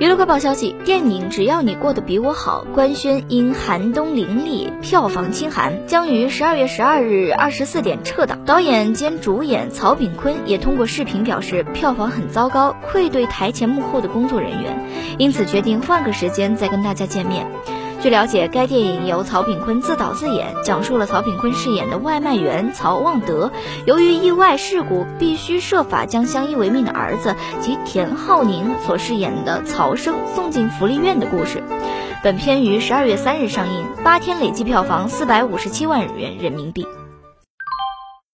娱乐快报消息，电影《只要你过得比我好》官宣因寒冬凌厉，票房清寒，将于十二月十二日二十四点撤档。导演兼主演曹炳坤也通过视频表示，票房很糟糕，愧对台前幕后的工作人员，因此决定换个时间再跟大家见面。据了解，该电影由曹炳坤自导自演，讲述了曹炳坤饰演的外卖员曹旺德，由于意外事故，必须设法将相依为命的儿子及田浩宁所饰演的曹生送进福利院的故事。本片于十二月三日上映，八天累计票房四百五十七万元人民币。